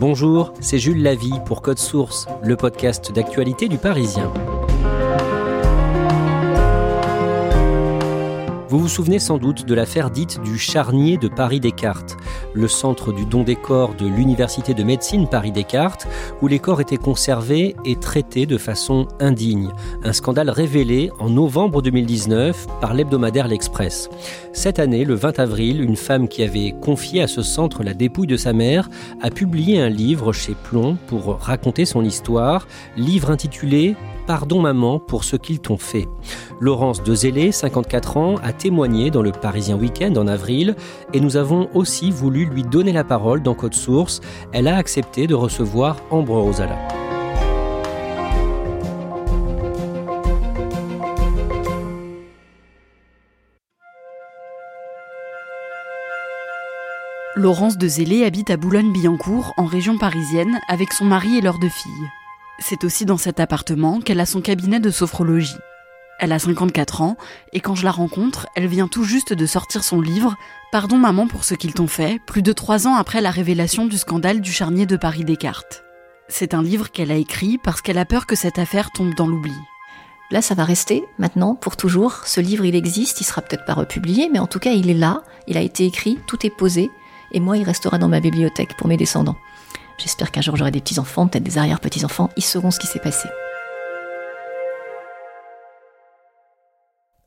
Bonjour, c'est Jules Lavie pour Code Source, le podcast d'actualité du Parisien. Vous vous souvenez sans doute de l'affaire dite du charnier de Paris-Descartes, le centre du don des corps de l'Université de médecine Paris-Descartes, où les corps étaient conservés et traités de façon indigne. Un scandale révélé en novembre 2019 par l'hebdomadaire L'Express. Cette année, le 20 avril, une femme qui avait confié à ce centre la dépouille de sa mère a publié un livre chez Plomb pour raconter son histoire, livre intitulé Pardon maman pour ce qu'ils t'ont fait. Laurence Dezélé, 54 ans, a témoigné dans le Parisien Week-end en avril et nous avons aussi voulu lui donner la parole dans Code Source. Elle a accepté de recevoir Ambre Rosala. Laurence de Zélé habite à Boulogne-Billancourt, en région parisienne, avec son mari et leurs deux filles. C'est aussi dans cet appartement qu'elle a son cabinet de sophrologie. Elle a 54 ans, et quand je la rencontre, elle vient tout juste de sortir son livre Pardon maman pour ce qu'ils t'ont fait, plus de trois ans après la révélation du scandale du charnier de Paris-Descartes. C'est un livre qu'elle a écrit parce qu'elle a peur que cette affaire tombe dans l'oubli. Là, ça va rester maintenant pour toujours. Ce livre, il existe, il sera peut-être pas republié, mais en tout cas, il est là, il a été écrit, tout est posé, et moi, il restera dans ma bibliothèque pour mes descendants. J'espère qu'un jour j'aurai des petits-enfants, peut-être des arrière-petits-enfants, ils sauront ce qui s'est passé.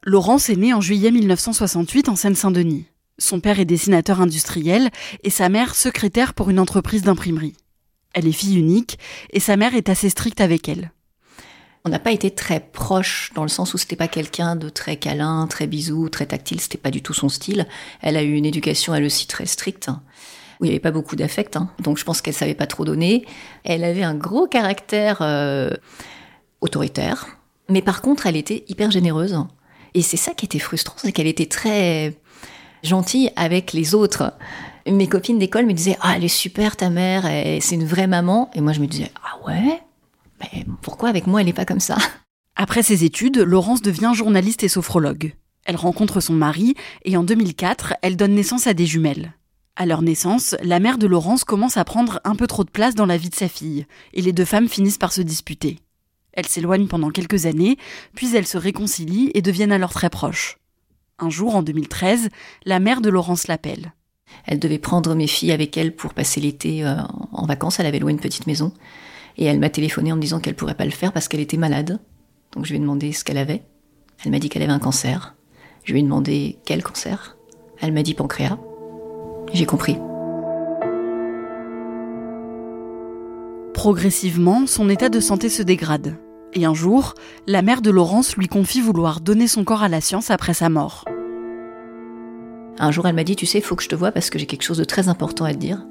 Laurence est née en juillet 1968 en Seine-Saint-Denis. Son père est dessinateur industriel et sa mère secrétaire pour une entreprise d'imprimerie. Elle est fille unique et sa mère est assez stricte avec elle. On n'a pas été très proches dans le sens où c'était pas quelqu'un de très câlin, très bisou, très tactile, c'était pas du tout son style. Elle a eu une éducation elle aussi très stricte où il n'y avait pas beaucoup d'affect, hein. donc je pense qu'elle savait pas trop donner. Elle avait un gros caractère euh, autoritaire, mais par contre elle était hyper généreuse. Et c'est ça qui était frustrant, c'est qu'elle était très gentille avec les autres. Mes copines d'école me disaient Ah, elle est super ta mère, c'est une vraie maman. Et moi je me disais Ah ouais? Mais pourquoi avec moi elle n'est pas comme ça? Après ses études, Laurence devient journaliste et sophrologue. Elle rencontre son mari et en 2004, elle donne naissance à des jumelles. À leur naissance, la mère de Laurence commence à prendre un peu trop de place dans la vie de sa fille, et les deux femmes finissent par se disputer. Elles s'éloignent pendant quelques années, puis elles se réconcilient et deviennent alors très proches. Un jour, en 2013, la mère de Laurence l'appelle. Elle devait prendre mes filles avec elle pour passer l'été euh, en vacances. Elle avait loué une petite maison. Et elle m'a téléphoné en me disant qu'elle pourrait pas le faire parce qu'elle était malade. Donc je lui ai demandé ce qu'elle avait. Elle m'a dit qu'elle avait un cancer. Je lui ai demandé quel cancer. Elle m'a dit pancréas. J'ai compris. Progressivement, son état de santé se dégrade. Et un jour, la mère de Laurence lui confie vouloir donner son corps à la science après sa mort. Un jour, elle m'a dit, tu sais, il faut que je te vois parce que j'ai quelque chose de très important à te dire.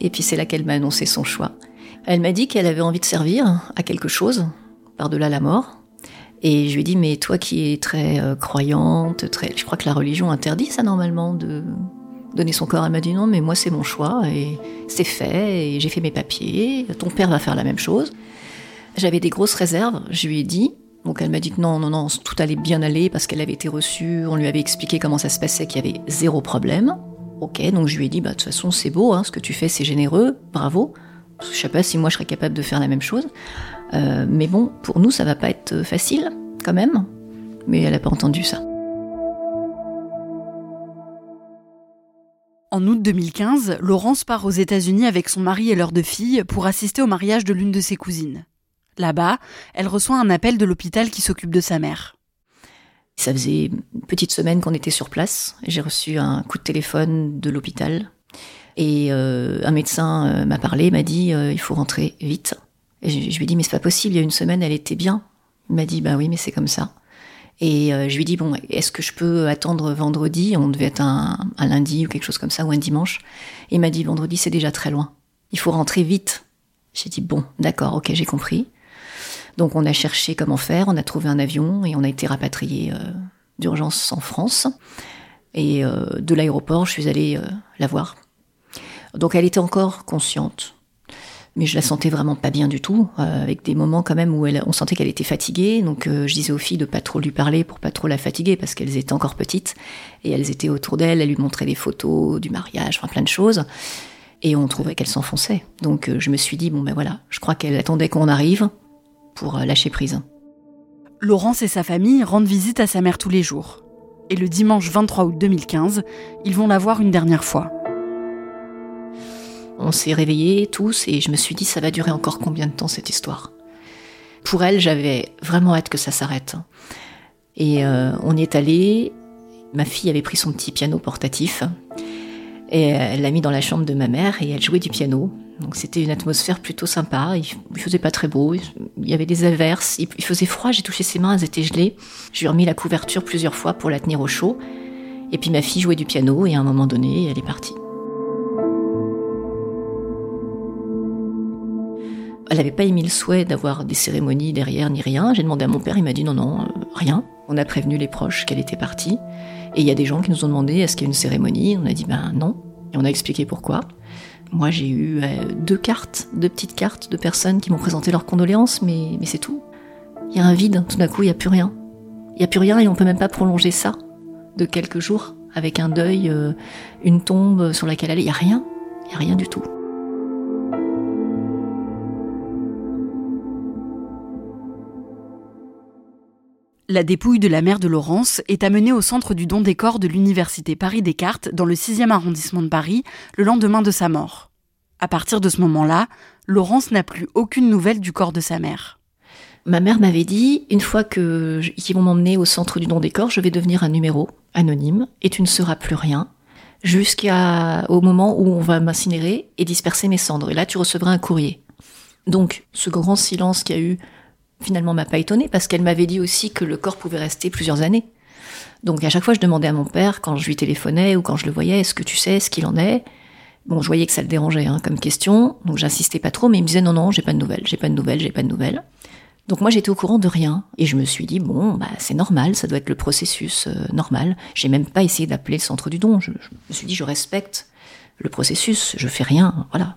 Et puis c'est là qu'elle m'a annoncé son choix. Elle m'a dit qu'elle avait envie de servir à quelque chose, par-delà la mort. Et je lui ai dit, mais toi qui es très euh, croyante, très, je crois que la religion interdit ça normalement de donner son corps. Elle m'a dit non, mais moi c'est mon choix et c'est fait et j'ai fait mes papiers. Ton père va faire la même chose. J'avais des grosses réserves. Je lui ai dit. Donc elle m'a dit que non, non, non, tout allait bien aller parce qu'elle avait été reçue. On lui avait expliqué comment ça se passait, qu'il y avait zéro problème. Ok, donc je lui ai dit, bah de toute façon c'est beau, hein, ce que tu fais c'est généreux, bravo. Je sais pas si moi je serais capable de faire la même chose. Euh, mais bon, pour nous ça va pas être facile quand même. Mais elle a pas entendu ça. En août 2015, Laurence part aux États-Unis avec son mari et leurs deux filles pour assister au mariage de l'une de ses cousines. Là-bas, elle reçoit un appel de l'hôpital qui s'occupe de sa mère. Ça faisait une petite semaine qu'on était sur place. J'ai reçu un coup de téléphone de l'hôpital. Et euh, un médecin euh, m'a parlé, m'a dit euh, il faut rentrer vite. Et je, je lui ai dit mais c'est pas possible, il y a une semaine elle était bien. Il m'a dit bah oui mais c'est comme ça. Et je lui dis bon, est-ce que je peux attendre vendredi? On devait être un, lundi ou quelque chose comme ça, ou un dimanche. il m'a dit vendredi, c'est déjà très loin. Il faut rentrer vite. J'ai dit bon, d'accord, ok, j'ai compris. Donc on a cherché comment faire, on a trouvé un avion et on a été rapatrié d'urgence en France. Et de l'aéroport, je suis allée la voir. Donc elle était encore consciente mais je la sentais vraiment pas bien du tout, euh, avec des moments quand même où on sentait qu'elle était fatiguée. Donc euh, je disais aux filles de pas trop lui parler pour pas trop la fatiguer parce qu'elles étaient encore petites et elles étaient autour d'elle. Elle lui montrait des photos du mariage, enfin plein de choses. Et on trouvait qu'elle s'enfonçait. Donc euh, je me suis dit bon ben voilà, je crois qu'elle attendait qu'on arrive pour lâcher prise. Laurence et sa famille rendent visite à sa mère tous les jours. Et le dimanche 23 août 2015, ils vont la voir une dernière fois. On s'est réveillés tous et je me suis dit ça va durer encore combien de temps cette histoire? Pour elle, j'avais vraiment hâte que ça s'arrête. Et euh, on est allé. Ma fille avait pris son petit piano portatif et elle l'a mis dans la chambre de ma mère et elle jouait du piano. Donc c'était une atmosphère plutôt sympa. Il, faisait pas très beau. Il y avait des averses. Il, il faisait froid. J'ai touché ses mains. Elles étaient gelées. Je lui ai remis la couverture plusieurs fois pour la tenir au chaud. Et puis ma fille jouait du piano et à un moment donné, elle est partie. N'avait pas émis le souhait d'avoir des cérémonies derrière ni rien. J'ai demandé à mon père, il m'a dit non, non, euh, rien. On a prévenu les proches qu'elle était partie. Et il y a des gens qui nous ont demandé est-ce qu'il y a une cérémonie? On a dit ben non. Et on a expliqué pourquoi. Moi, j'ai eu euh, deux cartes, deux petites cartes de personnes qui m'ont présenté leurs condoléances, mais, c'est tout. Il y a un vide, tout d'un coup, il n'y a plus rien. Il n'y a plus rien et on peut même pas prolonger ça de quelques jours avec un deuil, euh, une tombe sur laquelle aller. Il n'y a rien. Il n'y a rien du tout. La dépouille de la mère de Laurence est amenée au centre du don des corps de l'université Paris-Descartes dans le 6e arrondissement de Paris le lendemain de sa mort. À partir de ce moment-là, Laurence n'a plus aucune nouvelle du corps de sa mère. Ma mère m'avait dit, une fois que qu'ils vont m'emmener au centre du don des corps, je vais devenir un numéro anonyme et tu ne seras plus rien jusqu'au moment où on va m'incinérer et disperser mes cendres. Et là, tu recevras un courrier. Donc, ce grand silence qu'il y a eu finalement m'a pas étonnée parce qu'elle m'avait dit aussi que le corps pouvait rester plusieurs années. Donc à chaque fois, je demandais à mon père, quand je lui téléphonais ou quand je le voyais, est-ce que tu sais ce qu'il en est? Bon, je voyais que ça le dérangeait hein, comme question, donc j'insistais pas trop, mais il me disait non, non, j'ai pas de nouvelles, j'ai pas de nouvelles, j'ai pas de nouvelles. Donc moi j'étais au courant de rien et je me suis dit bon bah c'est normal, ça doit être le processus euh, normal. J'ai même pas essayé d'appeler le centre du don. Je, je, me suis dit je respecte le processus, je fais rien, voilà.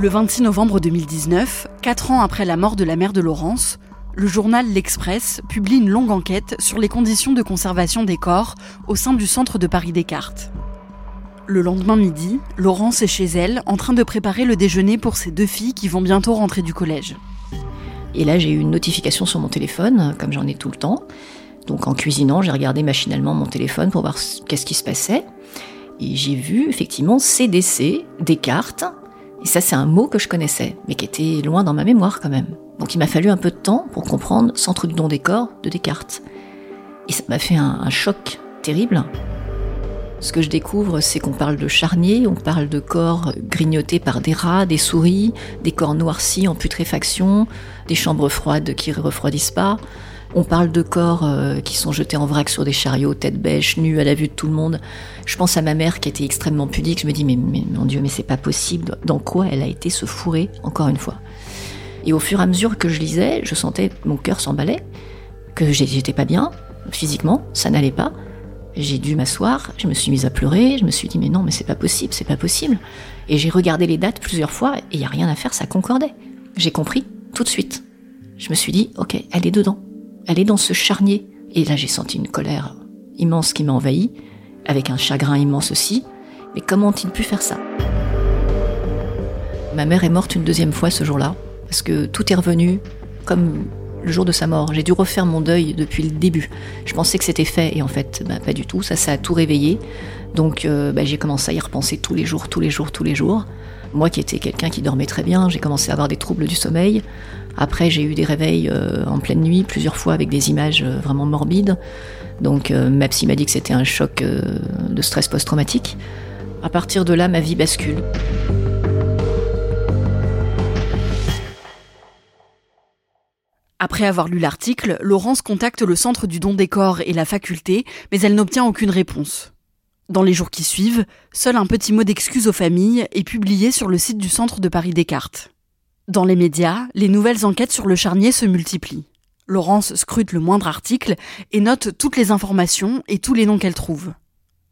Le 26 novembre 2019, quatre ans après la mort de la mère de Laurence, le journal L'Express publie une longue enquête sur les conditions de conservation des corps au sein du centre de Paris Descartes. Le lendemain midi, Laurence est chez elle en train de préparer le déjeuner pour ses deux filles qui vont bientôt rentrer du collège. Et là, j'ai eu une notification sur mon téléphone, comme j'en ai tout le temps. Donc en cuisinant, j'ai regardé machinalement mon téléphone pour voir qu'est-ce qui se passait. Et j'ai vu effectivement CDC, Descartes, et ça, c'est un mot que je connaissais, mais qui était loin dans ma mémoire quand même. Donc il m'a fallu un peu de temps pour comprendre Centre du don des corps de Descartes. Et ça m'a fait un, choc terrible. Ce que je découvre, c'est qu'on parle de charniers, on parle de corps grignotés par des rats, des souris, des corps noircis en putréfaction, des chambres froides qui refroidissent pas. On parle de corps euh, qui sont jetés en vrac sur des chariots, tête bêche, nus à la vue de tout le monde. Je pense à ma mère qui était extrêmement pudique. Je me dis, mais, mon Dieu, mais c'est pas possible. Dans quoi elle a été se fourrer, encore une fois? Et au fur et à mesure que je lisais, je sentais mon cœur s'emballer, que j'étais pas bien, physiquement, ça n'allait pas. J'ai dû m'asseoir, je me suis mise à pleurer, je me suis dit, mais non, mais c'est pas possible, c'est pas possible. Et j'ai regardé les dates plusieurs fois, et il y a rien à faire, ça concordait. J'ai compris, tout de suite. Je me suis dit, ok, elle est dedans elle est dans ce charnier. Et là, j'ai senti une colère immense qui m'a envahi, avec un chagrin immense aussi. Mais comment ont-ils pu faire ça? Ma mère est morte une deuxième fois ce jour-là, parce que tout est revenu comme le jour de sa mort. J'ai dû refaire mon deuil depuis le début. Je pensais que c'était fait, et en fait, bah, pas du tout. Ça, ça a tout réveillé. Donc, euh, bah, j'ai commencé à y repenser tous les jours, tous les jours, tous les jours. Moi qui étais quelqu'un qui dormait très bien, j'ai commencé à avoir des troubles du sommeil. Après, j'ai eu des réveils euh, en pleine nuit, plusieurs fois avec des images euh, vraiment morbides. Donc, euh, ma psy m'a dit que c'était un choc de stress post-traumatique. À partir de là, ma vie bascule. Après avoir lu l'article, Laurence contacte le centre du don des corps et la faculté, mais elle n'obtient aucune réponse. Dans les jours qui suivent, seul un petit mot d'excuse aux familles est publié sur le site du centre de Paris Descartes. Dans les médias, les nouvelles enquêtes sur le charnier se multiplient. Laurence scrute le moindre article et note toutes les informations et tous les noms qu'elle trouve.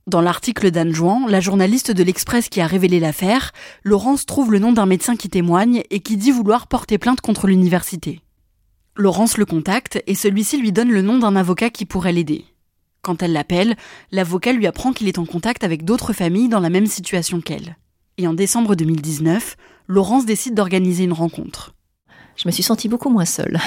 Dans l'article d'Anne Jouan, la journaliste de l'Express qui a révélé l'affaire, Laurence trouve le nom d'un médecin qui témoigne et qui dit vouloir porter plainte contre l'université. Laurence le contacte et celui-ci lui donne le nom d'un avocat qui pourrait l'aider. Quand elle l'appelle, l'avocat lui apprend qu'il est en contact avec d'autres familles dans la même situation qu'elle. Et en décembre 2019, Laurence décide d'organiser une rencontre. Je me suis sentie beaucoup moins seule.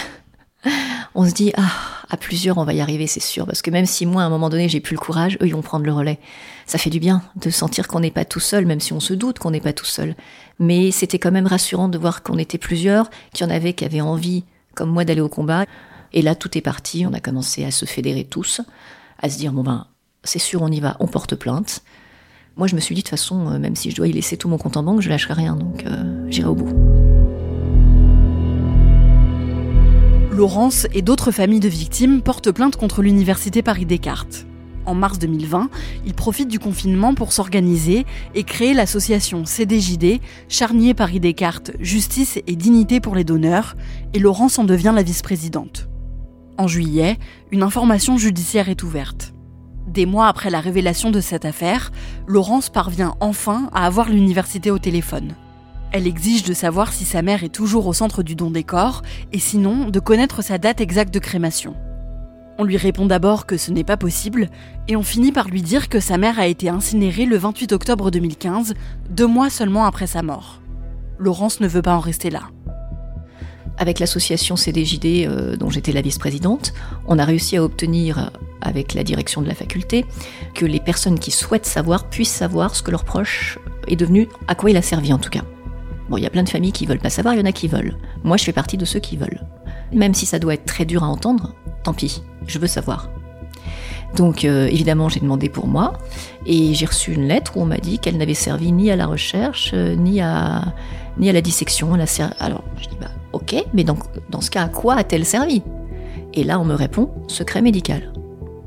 on se dit, ah, à plusieurs, on va y arriver, c'est sûr. Parce que même si moi, à un moment donné, j'ai plus le courage, eux, ils vont prendre le relais. Ça fait du bien de sentir qu'on n'est pas tout seul, même si on se doute qu'on n'est pas tout seul. Mais c'était quand même rassurant de voir qu'on était plusieurs, qu'il y en avait qui avaient envie, comme moi, d'aller au combat. Et là, tout est parti. On a commencé à se fédérer tous à se dire bon ben c'est sûr on y va, on porte plainte. Moi je me suis dit de toute façon euh, même si je dois y laisser tout mon compte en banque, je lâcherai rien donc euh, j'irai au bout. Laurence et d'autres familles de victimes portent plainte contre l'université Paris Descartes. En mars 2020, ils profitent du confinement pour s'organiser et créer l'association CDJD, Charnier Paris Descartes, Justice et Dignité pour les donneurs, et Laurence en devient la vice-présidente. En juillet, une information judiciaire est ouverte. Des mois après la révélation de cette affaire, Laurence parvient enfin à avoir l'université au téléphone. Elle exige de savoir si sa mère est toujours au centre du don des corps et sinon de connaître sa date exacte de crémation. On lui répond d'abord que ce n'est pas possible et on finit par lui dire que sa mère a été incinérée le 28 octobre 2015, deux mois seulement après sa mort. Laurence ne veut pas en rester là. Avec l'association CDJD, euh, dont j'étais la vice-présidente, on a réussi à obtenir, avec la direction de la faculté, que les personnes qui souhaitent savoir puissent savoir ce que leur proche est devenu, à quoi il a servi en tout cas. Bon, il y a plein de familles qui veulent pas savoir, il y en a qui veulent. Moi, je fais partie de ceux qui veulent. Même si ça doit être très dur à entendre, tant pis, je veux savoir. Donc euh, évidemment, j'ai demandé pour moi et j'ai reçu une lettre où on m'a dit qu'elle n'avait servi ni à la recherche, euh, ni à, ni à la dissection. Alors je dis bah Ok, mais donc, dans ce cas, à quoi a-t-elle servi? Et là, on me répond secret médical.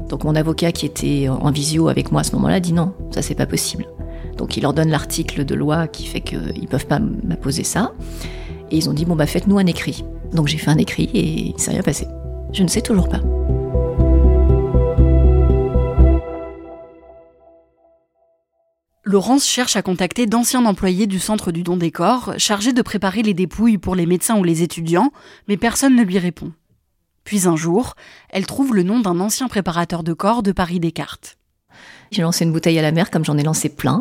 Donc mon avocat qui était en visio avec moi à ce moment-là dit non, ça c'est pas possible. Donc il leur donne l'article de loi qui fait qu'ils peuvent pas m'apposer ça. Et ils ont dit bon bah faites-nous un écrit. Donc j'ai fait un écrit et il s'est rien passé. Je ne sais toujours pas. Laurence cherche à contacter d'anciens employés du centre du don des corps, chargés de préparer les dépouilles pour les médecins ou les étudiants, mais personne ne lui répond. Puis un jour, elle trouve le nom d'un ancien préparateur de corps de Paris Descartes. J'ai lancé une bouteille à la mer comme j'en ai lancé plein,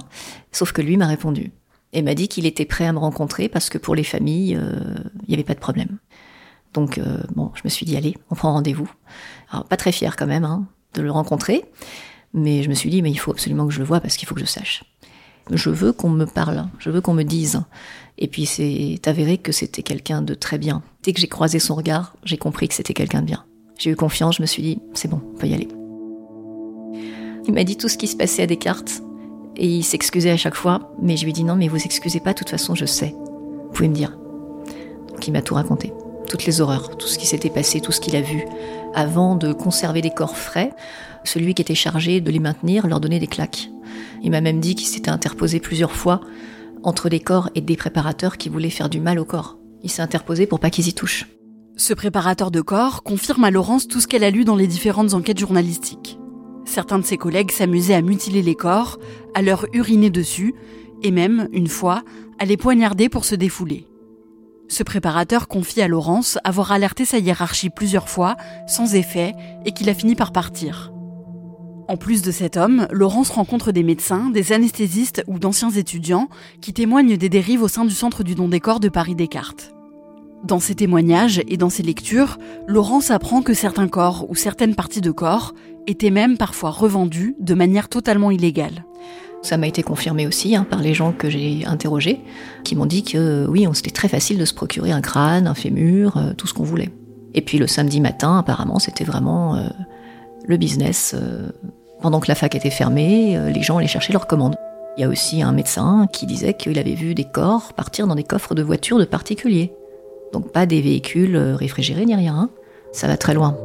sauf que lui m'a répondu et m'a dit qu'il était prêt à me rencontrer parce que pour les familles, euh, il n'y avait pas de problème. Donc euh, bon, je me suis dit allez, on prend rendez-vous. Alors pas très fière quand même hein, de le rencontrer, mais je me suis dit mais il faut absolument que je le voie parce qu'il faut que je sache je veux qu'on me parle, je veux qu'on me dise. Et puis c'est avéré que c'était quelqu'un de très bien. Dès que j'ai croisé son regard, j'ai compris que c'était quelqu'un de bien. J'ai eu confiance, je me suis dit, c'est bon, on peut y aller. Il m'a dit tout ce qui se passait à Descartes, et il s'excusait à chaque fois, mais je lui ai dit non, mais vous excusez pas, de toute façon, je sais. Vous pouvez me dire. Donc il m'a tout raconté, toutes les horreurs, tout ce qui s'était passé, tout ce qu'il a vu, avant de conserver des corps frais. Celui qui était chargé de les maintenir leur donnait des claques. Il m'a même dit qu'il s'était interposé plusieurs fois entre les corps et des préparateurs qui voulaient faire du mal au corps. Il s'est interposé pour pas qu'ils y touchent. Ce préparateur de corps confirme à Laurence tout ce qu'elle a lu dans les différentes enquêtes journalistiques. Certains de ses collègues s'amusaient à mutiler les corps, à leur uriner dessus, et même, une fois, à les poignarder pour se défouler. Ce préparateur confie à Laurence avoir alerté sa hiérarchie plusieurs fois, sans effet, et qu'il a fini par partir. En plus de cet homme, Laurence rencontre des médecins, des anesthésistes ou d'anciens étudiants qui témoignent des dérives au sein du centre du don des corps de Paris Descartes. Dans ces témoignages et dans ces lectures, Laurence apprend que certains corps ou certaines parties de corps étaient même parfois revendus de manière totalement illégale. Ça m'a été confirmé aussi hein, par les gens que j'ai interrogés, qui m'ont dit que oui, c'était très facile de se procurer un crâne, un fémur, euh, tout ce qu'on voulait. Et puis le samedi matin, apparemment, c'était vraiment euh, le business. Euh, pendant que la fac était fermée, euh, les gens allaient chercher leurs commandes. Il y a aussi un médecin qui disait qu'il avait vu des corps partir dans des coffres de voitures de particuliers. Donc pas des véhicules euh, réfrigérés ni rien. Hein. ça va très loin.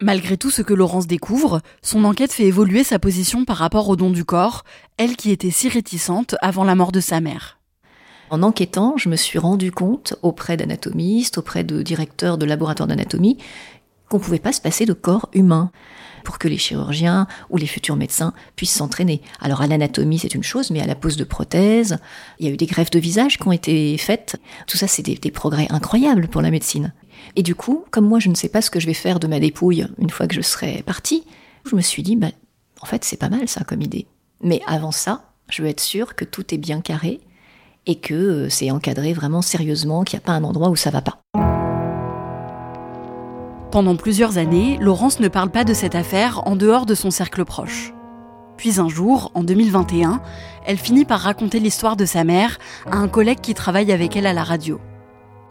Malgré tout ce que Laurence découvre, son enquête fait évoluer sa position par rapport au don du corps, elle qui était si réticente avant la mort de sa mère. En enquêtant, je me suis rendu compte auprès d'anatomistes, auprès de directeurs de laboratoires d'anatomie, qu'on ne pouvait pas se passer de corps humain pour que les chirurgiens ou les futurs médecins puissent s'entraîner. Alors à l'anatomie, c'est une chose, mais à la pose de prothèses, il y a eu des greffes de visage qui ont été faites. Tout ça, c'est des, progrès incroyables pour la médecine. Et du coup, comme moi, je ne sais pas ce que je vais faire de ma dépouille une fois que je serai partie, je me suis dit, bah, en fait, c'est pas mal ça comme idée. Mais avant ça, je veux être sûre que tout est bien carré et que euh, c'est encadré vraiment sérieusement, qu'il n'y a pas un endroit où ça va pas. Pendant plusieurs années, Laurence ne parle pas de cette affaire en dehors de son cercle proche. Puis un jour, en 2021, elle finit par raconter l'histoire de sa mère à un collègue qui travaille avec elle à la radio.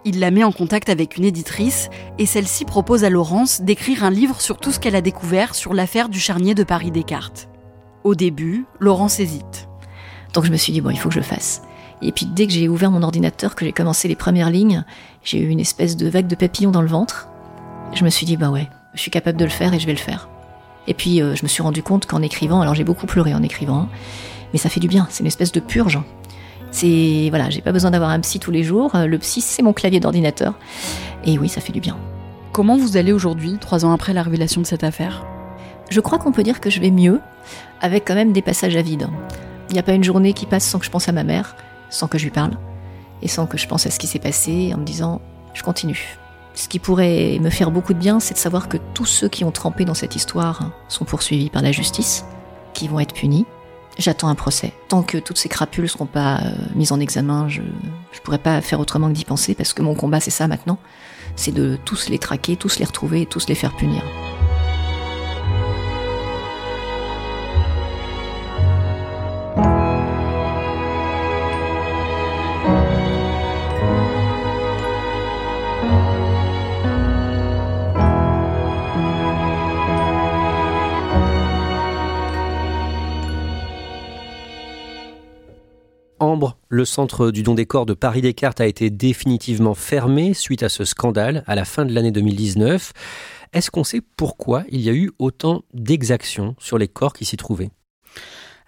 Il la met en contact avec une éditrice et celle-ci propose à Laurence d'écrire un livre sur tout ce qu'elle a découvert sur l'affaire du charnier de Paris Descartes. Au début, Laurence hésite. Donc je me suis dit, bon, il faut que je le fasse. Et puis dès que j'ai ouvert mon ordinateur, que j'ai commencé les premières lignes, j'ai eu une espèce de vague de papillons dans le ventre je me suis dit, bah ouais, je suis capable de le faire et je vais le faire. Et puis, euh, je me suis rendu compte qu'en écrivant, alors j'ai beaucoup pleuré en écrivant, mais ça fait du bien, c'est une espèce de purge. C'est, voilà, j'ai pas besoin d'avoir un psy tous les jours, euh, le psy, c'est mon clavier d'ordinateur. Et oui, ça fait du bien. Comment vous allez aujourd'hui, trois ans après la révélation de cette affaire? Je crois qu'on peut dire que je vais mieux, avec quand même des passages à vide. Il n'y a pas une journée qui passe sans que je pense à ma mère, sans que je lui parle, et sans que je pense à ce qui s'est passé, en me disant, je continue. Ce qui pourrait me faire beaucoup de bien, c'est de savoir que tous ceux qui ont trempé dans cette histoire sont poursuivis par la justice, qui vont être punis. J'attends un procès. Tant que toutes ces crapules ne seront pas euh, mises en examen, je ne pourrais pas faire autrement que d'y penser, parce que mon combat, c'est ça maintenant. C'est de tous les traquer, tous les retrouver et tous les faire punir. Le centre du don des corps de Paris Descartes a été définitivement fermé suite à ce scandale à la fin de l'année 2019. Est-ce qu'on sait pourquoi il y a eu autant d'exactions sur les corps qui s'y trouvaient?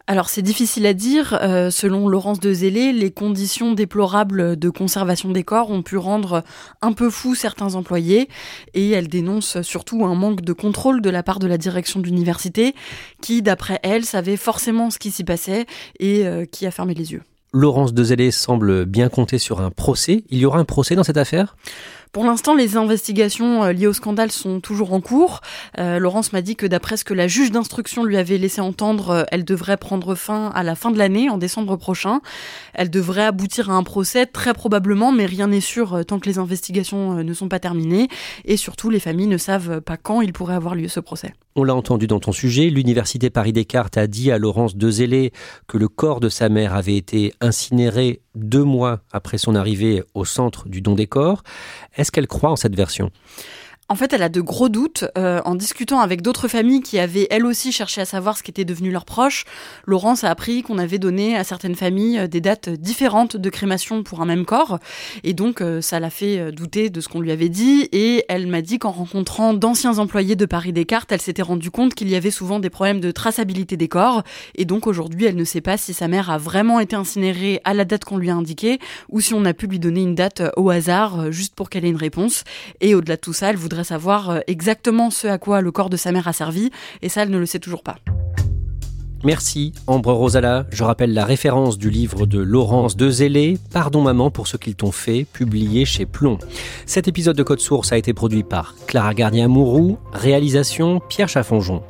Alors c'est difficile à dire. Euh, selon Laurence de Zélé, les conditions déplorables de conservation des corps ont pu rendre un peu fous certains employés et elle dénonce surtout un manque de contrôle de la part de la direction d'université qui, d'après elle, savait forcément ce qui s'y passait et euh, qui a fermé les yeux. Laurence Dezellé semble bien compter sur un procès. Il y aura un procès dans cette affaire? Pour l'instant, les investigations euh, liées au scandale sont toujours en cours. Euh, Laurence m'a dit que d'après ce que la juge d'instruction lui avait laissé entendre, euh, elle devrait prendre fin à la fin de l'année, en décembre prochain. Elle devrait aboutir à un procès, très probablement, mais rien n'est sûr tant que les investigations ne sont pas terminées. Et surtout, les familles ne savent pas quand il pourrait avoir lieu ce procès. On l'a entendu dans ton sujet, l'Université Paris-Descartes a dit à Laurence Dezellé que le corps de sa mère avait été incinéré deux mois après son arrivée au centre du don des corps. Est-ce qu'elle croit en cette version? En fait, elle a de gros doutes. Euh, en discutant avec d'autres familles qui avaient elles aussi cherché à savoir ce qu'étaient devenus leurs proches, Laurence a appris qu'on avait donné à certaines familles euh, des dates différentes de crémation pour un même corps. Et donc, euh, ça l'a fait douter de ce qu'on lui avait dit. Et elle m'a dit qu'en rencontrant d'anciens employés de Paris Descartes, elle s'était rendue compte qu'il y avait souvent des problèmes de traçabilité des corps. Et donc, aujourd'hui, elle ne sait pas si sa mère a vraiment été incinérée à la date qu'on lui a indiquée ou si on a pu lui donner une date au hasard juste pour qu'elle ait une réponse. Et au-delà de tout ça, elle voudrait savoir euh, exactement ce à quoi le corps de sa mère a servi, et ça, elle ne le sait toujours pas. Merci Ambre Rosala. Je rappelle la référence du livre de Laurence Dezélé, Pardon maman pour ce qu'ils t'ont fait, publié chez Plomb. Cet épisode de Code Source a été produit par Clara Gardien-Mourou, réalisation Pierre Chaffonjon.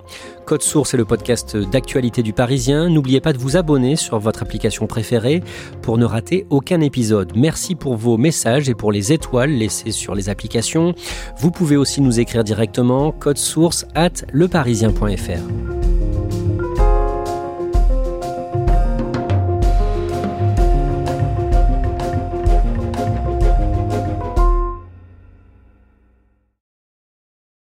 Code Source est le podcast d'actualité du Parisien. N'oubliez pas de vous abonner sur votre application préférée pour ne rater aucun épisode. Merci pour vos messages et pour les étoiles laissées sur les applications. Vous pouvez aussi nous écrire directement code source at leparisien.fr.